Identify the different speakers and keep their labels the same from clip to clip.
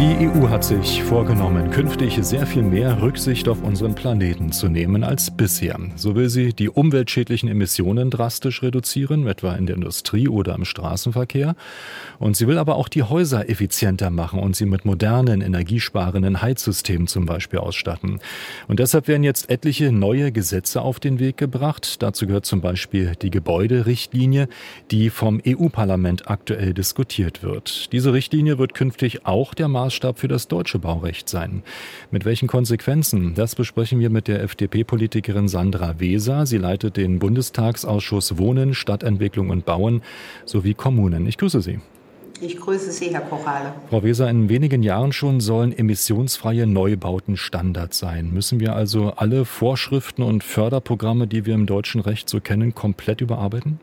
Speaker 1: Die EU hat sich vorgenommen, künftig sehr viel mehr Rücksicht auf unseren Planeten zu nehmen als bisher. So will sie die umweltschädlichen Emissionen drastisch reduzieren, etwa in der Industrie oder im Straßenverkehr. Und sie will aber auch die Häuser effizienter machen und sie mit modernen, energiesparenden Heizsystemen zum Beispiel ausstatten. Und deshalb werden jetzt etliche neue Gesetze auf den Weg gebracht. Dazu gehört zum Beispiel die Gebäuderichtlinie, die vom EU-Parlament aktuell diskutiert wird. Diese Richtlinie wird künftig auch der Maß Maßstab für das deutsche Baurecht sein. Mit welchen Konsequenzen? Das besprechen wir mit der FDP-Politikerin Sandra Weser. Sie leitet den Bundestagsausschuss Wohnen, Stadtentwicklung und Bauen sowie Kommunen. Ich grüße Sie.
Speaker 2: Ich grüße Sie, Herr Korale.
Speaker 1: Frau Weser, in wenigen Jahren schon sollen emissionsfreie Neubauten Standard sein. Müssen wir also alle Vorschriften und Förderprogramme, die wir im deutschen Recht so kennen, komplett überarbeiten?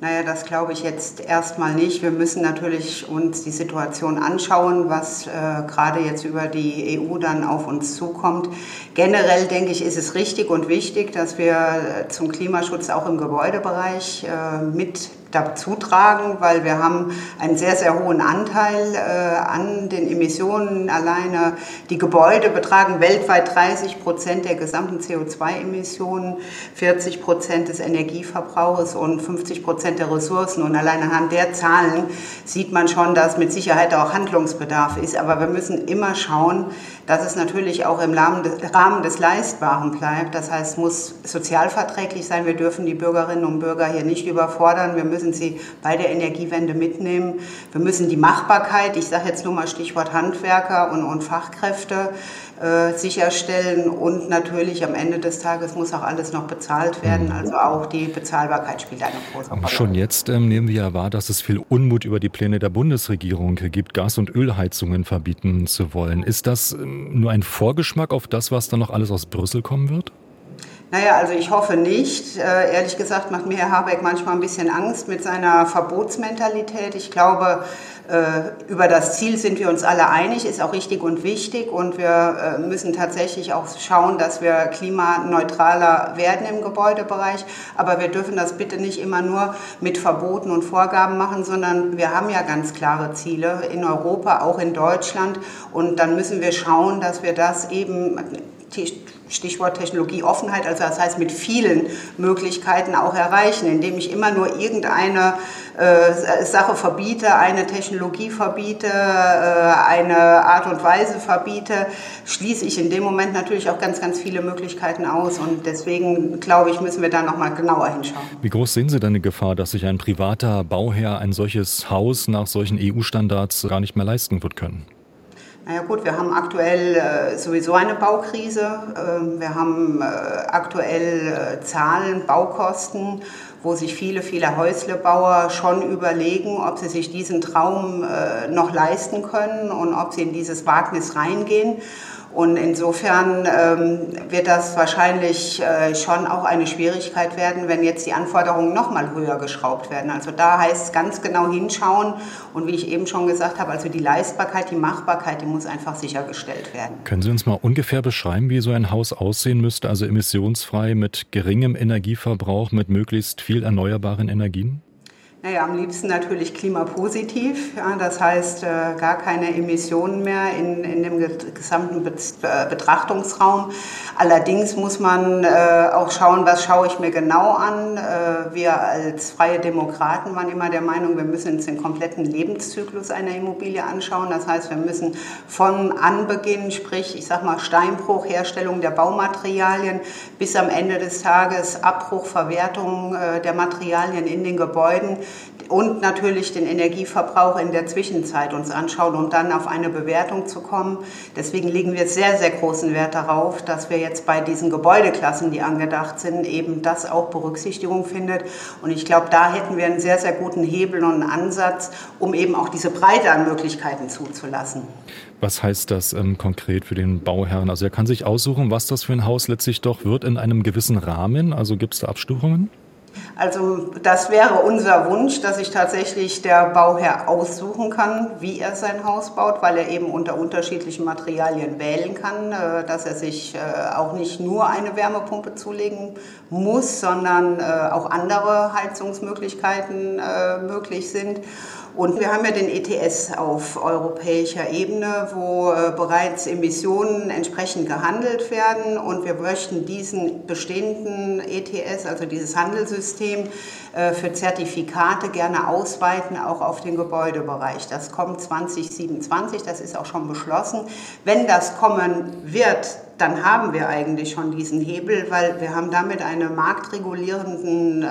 Speaker 2: Naja, das glaube ich jetzt erstmal nicht. Wir müssen natürlich uns die Situation anschauen, was äh, gerade jetzt über die EU dann auf uns zukommt. Generell denke ich, ist es richtig und wichtig, dass wir äh, zum Klimaschutz auch im Gebäudebereich äh, mit dazu tragen, weil wir haben einen sehr, sehr hohen Anteil äh, an den Emissionen. Alleine die Gebäude betragen weltweit 30 Prozent der gesamten CO2-Emissionen, 40 Prozent des Energieverbrauchs und 50 Prozent der Ressourcen. Und alleine anhand der Zahlen sieht man schon, dass mit Sicherheit auch Handlungsbedarf ist. Aber wir müssen immer schauen, dass es natürlich auch im Rahmen des Leistbaren bleibt. Das heißt, es muss sozialverträglich sein. Wir dürfen die Bürgerinnen und Bürger hier nicht überfordern. Wir müssen sie bei der Energiewende mitnehmen. Wir müssen die Machbarkeit, ich sage jetzt nur mal Stichwort Handwerker und, und Fachkräfte, äh, sicherstellen. Und natürlich am Ende des Tages muss auch alles noch bezahlt werden. Mhm. Also auch die Bezahlbarkeit spielt eine große Rolle.
Speaker 1: Schon jetzt ähm, nehmen wir ja wahr, dass es viel Unmut über die Pläne der Bundesregierung gibt, Gas- und Ölheizungen verbieten zu wollen. Ist das ähm, nur ein Vorgeschmack auf das, was dann noch alles aus Brüssel kommen wird?
Speaker 2: Naja, also ich hoffe nicht. Äh, ehrlich gesagt macht mir Herr Habeck manchmal ein bisschen Angst mit seiner Verbotsmentalität. Ich glaube, äh, über das Ziel sind wir uns alle einig, ist auch richtig und wichtig. Und wir äh, müssen tatsächlich auch schauen, dass wir klimaneutraler werden im Gebäudebereich. Aber wir dürfen das bitte nicht immer nur mit Verboten und Vorgaben machen, sondern wir haben ja ganz klare Ziele in Europa, auch in Deutschland. Und dann müssen wir schauen, dass wir das eben Stichwort Technologieoffenheit, also das heißt mit vielen Möglichkeiten auch erreichen, indem ich immer nur irgendeine äh, Sache verbiete, eine Technologie verbiete, äh, eine Art und Weise verbiete, schließe ich in dem Moment natürlich auch ganz, ganz viele Möglichkeiten aus und deswegen glaube ich, müssen wir da nochmal genauer hinschauen.
Speaker 1: Wie groß sehen Sie denn die Gefahr, dass sich ein privater Bauherr ein solches Haus nach solchen EU-Standards gar nicht mehr leisten wird können?
Speaker 2: Naja gut, wir haben aktuell äh, sowieso eine Baukrise. Ähm, wir haben äh, aktuell äh, Zahlen, Baukosten, wo sich viele, viele Häuslebauer schon überlegen, ob sie sich diesen Traum noch leisten können und ob sie in dieses Wagnis reingehen. Und insofern ähm, wird das wahrscheinlich äh, schon auch eine Schwierigkeit werden, wenn jetzt die Anforderungen noch mal höher geschraubt werden. Also da heißt es ganz genau hinschauen und wie ich eben schon gesagt habe, also die Leistbarkeit, die Machbarkeit, die muss einfach sichergestellt werden.
Speaker 1: Können Sie uns mal ungefähr beschreiben, wie so ein Haus aussehen müsste, also emissionsfrei mit geringem Energieverbrauch, mit möglichst viel erneuerbaren Energien?
Speaker 2: Naja, am liebsten natürlich klimapositiv. Ja, das heißt, äh, gar keine Emissionen mehr in, in dem gesamten äh, Betrachtungsraum. Allerdings muss man äh, auch schauen, was schaue ich mir genau an. Äh, wir als freie Demokraten waren immer der Meinung, wir müssen uns den kompletten Lebenszyklus einer Immobilie anschauen. Das heißt, wir müssen von Anbeginn, sprich, ich sag mal Steinbruch, Herstellung der Baumaterialien, bis am Ende des Tages Abbruch, Verwertung äh, der Materialien in den Gebäuden und natürlich den Energieverbrauch in der Zwischenzeit uns anschauen, um dann auf eine Bewertung zu kommen. Deswegen legen wir sehr, sehr großen Wert darauf, dass wir jetzt bei diesen Gebäudeklassen, die angedacht sind, eben das auch Berücksichtigung findet. Und ich glaube, da hätten wir einen sehr, sehr guten Hebel und einen Ansatz, um eben auch diese Breite an Möglichkeiten zuzulassen.
Speaker 1: Was heißt das ähm, konkret für den Bauherrn? Also er kann sich aussuchen, was das für ein Haus letztlich doch wird in einem gewissen Rahmen. Also gibt es da Abstufungen?
Speaker 2: Also das wäre unser Wunsch, dass sich tatsächlich der Bauherr aussuchen kann, wie er sein Haus baut, weil er eben unter unterschiedlichen Materialien wählen kann, äh, dass er sich äh, auch nicht nur eine Wärmepumpe zulegen muss, sondern äh, auch andere Heizungsmöglichkeiten möglich sind. Und wir haben ja den ETS auf europäischer Ebene, wo bereits Emissionen entsprechend gehandelt werden. Und wir möchten diesen bestehenden ETS, also dieses Handelssystem äh, für Zertifikate gerne ausweiten, auch auf den Gebäudebereich. Das kommt 2027, das ist auch schon beschlossen. Wenn das kommen wird, dann haben wir eigentlich schon diesen Hebel, weil wir haben damit einen marktregulierenden äh,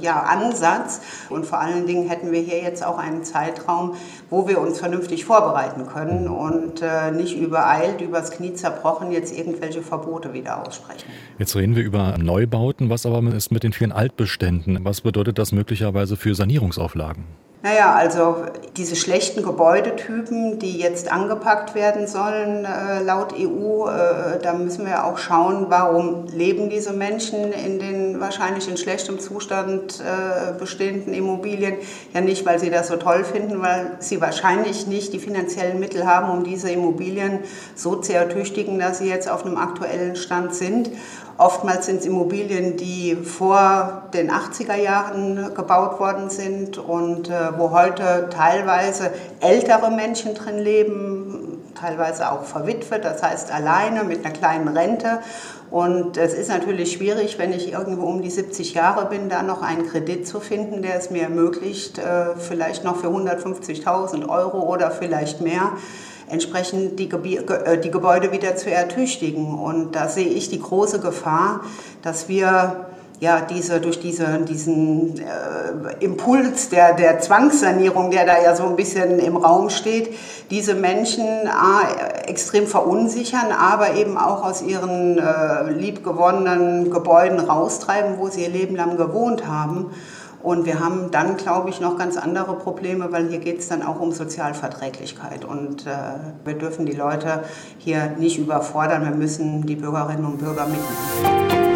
Speaker 2: ja, Ansatz und vor allen Dingen hätten wir hier jetzt auch einen Zeitraum, wo wir uns vernünftig vorbereiten können und äh, nicht übereilt, übers Knie zerbrochen jetzt irgendwelche Verbote wieder aussprechen.
Speaker 1: Jetzt reden wir über Neubauten, was aber ist mit den vielen Altbeständen? Was bedeutet das möglicherweise für Sanierungsauflagen?
Speaker 2: Naja, also diese schlechten Gebäudetypen, die jetzt angepackt werden sollen äh, laut EU, äh, da müssen wir auch schauen, warum leben diese Menschen in den wahrscheinlich in schlechtem Zustand äh, bestehenden Immobilien. Ja nicht, weil sie das so toll finden, weil sie wahrscheinlich nicht die finanziellen Mittel haben, um diese Immobilien so zu ertüchtigen, dass sie jetzt auf einem aktuellen Stand sind. Oftmals sind es Immobilien, die vor den 80er Jahren gebaut worden sind und äh, wo heute teilweise ältere Menschen drin leben, teilweise auch verwitwet, das heißt alleine mit einer kleinen Rente. Und es ist natürlich schwierig, wenn ich irgendwo um die 70 Jahre bin, da noch einen Kredit zu finden, der es mir ermöglicht, äh, vielleicht noch für 150.000 Euro oder vielleicht mehr entsprechend die, äh, die Gebäude wieder zu ertüchtigen. Und da sehe ich die große Gefahr, dass wir ja, diese, durch diese, diesen äh, Impuls der, der Zwangssanierung, der da ja so ein bisschen im Raum steht, diese Menschen äh, extrem verunsichern, aber eben auch aus ihren äh, liebgewonnenen Gebäuden raustreiben, wo sie ihr Leben lang gewohnt haben. Und wir haben dann, glaube ich, noch ganz andere Probleme, weil hier geht es dann auch um Sozialverträglichkeit. Und äh, wir dürfen die Leute hier nicht überfordern. Wir müssen die Bürgerinnen und Bürger mitnehmen.